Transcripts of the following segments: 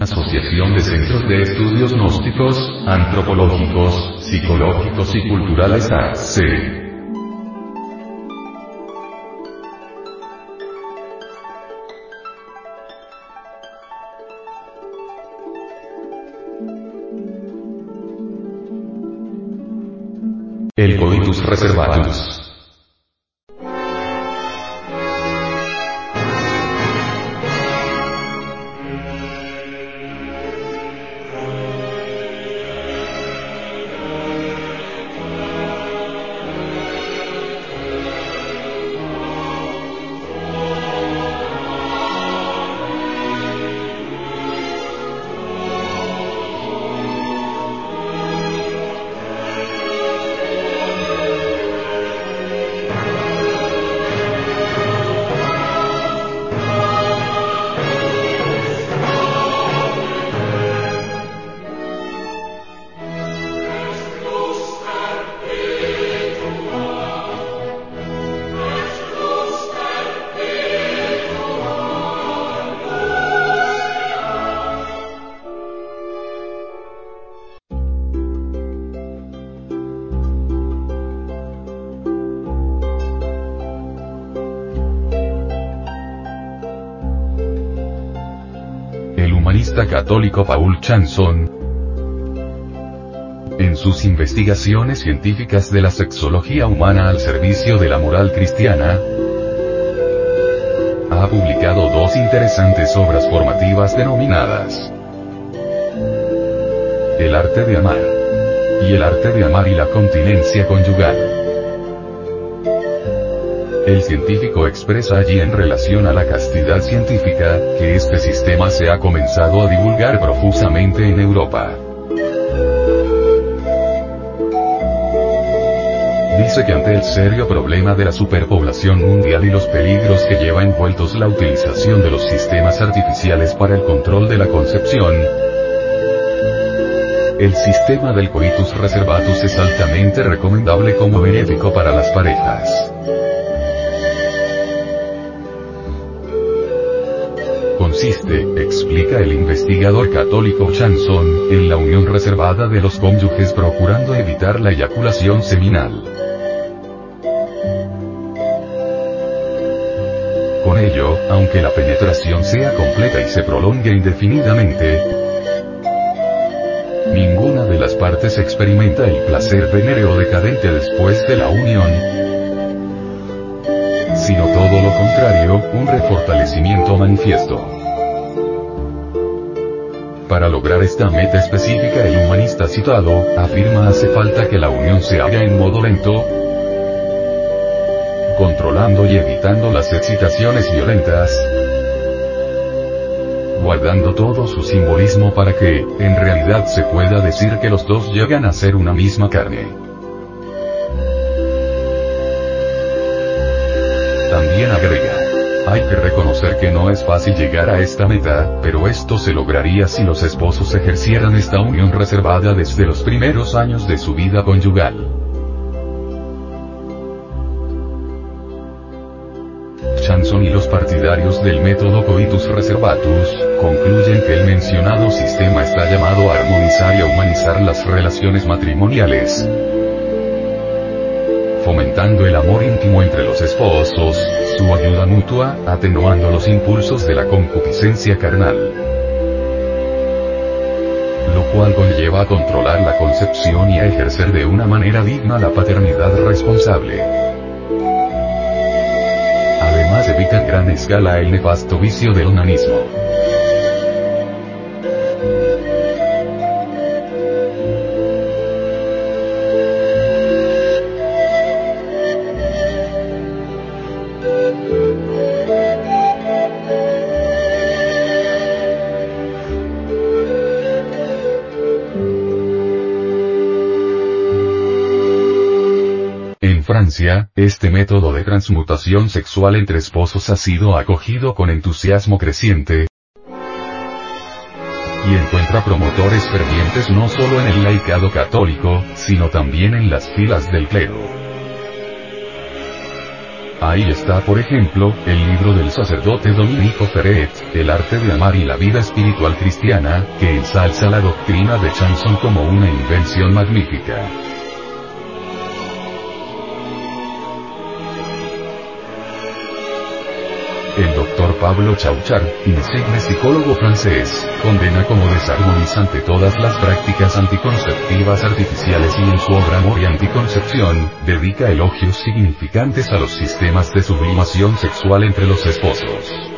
Asociación de Centros de Estudios Gnósticos, Antropológicos, Psicológicos y Culturales AC. El Coitus Reservatus. Humanista católico Paul Chanson, en sus investigaciones científicas de la sexología humana al servicio de la moral cristiana, ha publicado dos interesantes obras formativas denominadas El arte de amar y El arte de amar y la continencia conyugal. El científico expresa allí en relación a la castidad científica, que este sistema se ha comenzado a divulgar profusamente en Europa. Dice que ante el serio problema de la superpoblación mundial y los peligros que lleva envueltos la utilización de los sistemas artificiales para el control de la concepción, el sistema del coitus reservatus es altamente recomendable como benéfico para las parejas. Consiste, explica el investigador católico Chanson, en la unión reservada de los cónyuges procurando evitar la eyaculación seminal. Con ello, aunque la penetración sea completa y se prolongue indefinidamente, ninguna de las partes experimenta el placer venéreo decadente después de la unión, sino todo lo contrario, un refortalecimiento manifiesto. Para lograr esta meta específica el humanista citado, afirma hace falta que la unión se haga en modo lento, controlando y evitando las excitaciones violentas, guardando todo su simbolismo para que, en realidad se pueda decir que los dos llegan a ser una misma carne. También agrega, hay que reconocer que no es fácil llegar a esta meta, pero esto se lograría si los esposos ejercieran esta unión reservada desde los primeros años de su vida conyugal. Chanson y los partidarios del método coitus reservatus, concluyen que el mencionado sistema está llamado a armonizar y a humanizar las relaciones matrimoniales, fomentando el amor íntimo entre los esposos, su ayuda mutua, atenuando los impulsos de la concupiscencia carnal. Lo cual conlleva a controlar la concepción y a ejercer de una manera digna la paternidad responsable. Además evita en gran escala el nefasto vicio del onanismo. Este método de transmutación sexual entre esposos ha sido acogido con entusiasmo creciente, y encuentra promotores fervientes no solo en el laicado católico, sino también en las filas del clero. Ahí está por ejemplo, el libro del sacerdote Dominico Ferret, El arte de amar y la vida espiritual cristiana, que ensalza la doctrina de Chanson como una invención magnífica. El doctor Pablo Chauchard, insigne psicólogo francés, condena como desarmonizante todas las prácticas anticonceptivas artificiales y en su obra Amor Anticoncepción, dedica elogios significantes a los sistemas de sublimación sexual entre los esposos.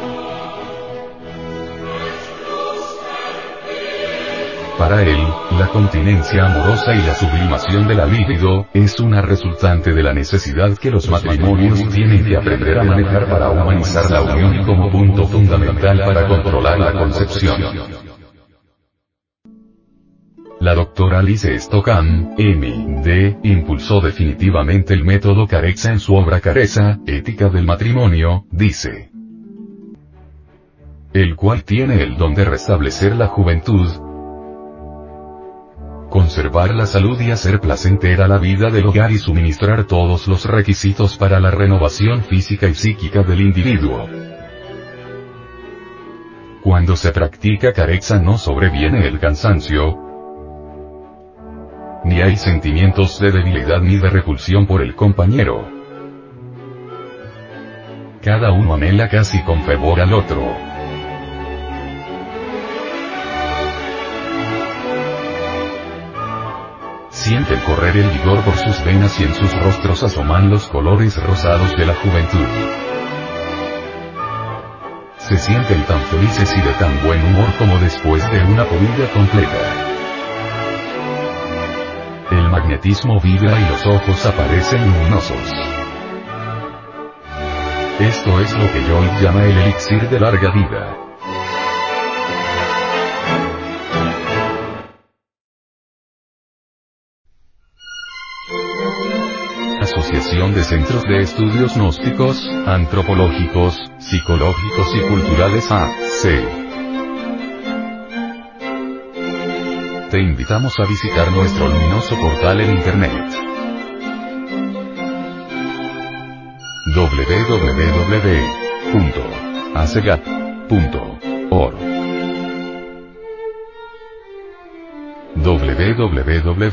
Para él, la continencia amorosa y la sublimación de la libido, es una resultante de la necesidad que los matrimonios tienen que aprender a manejar para humanizar la unión como punto fundamental para controlar la concepción. La doctora Alice Stockham, M.D., impulsó definitivamente el método Carexa en su obra Careza, Ética del Matrimonio, dice. El cual tiene el don de restablecer la juventud, conservar la salud y hacer placentera la vida del hogar y suministrar todos los requisitos para la renovación física y psíquica del individuo. Cuando se practica carexa no sobreviene el cansancio, ni hay sentimientos de debilidad ni de repulsión por el compañero. Cada uno anhela casi con fervor al otro. Siente correr el vigor por sus venas y en sus rostros asoman los colores rosados de la juventud. Se sienten tan felices y de tan buen humor como después de una comida completa. El magnetismo vibra y los ojos aparecen luminosos. Esto es lo que Joy llama el elixir de larga vida. De Centros de Estudios Gnósticos, Antropológicos, Psicológicos y Culturales AC. Te invitamos a visitar nuestro luminoso portal en Internet. www.acegat.org www.ac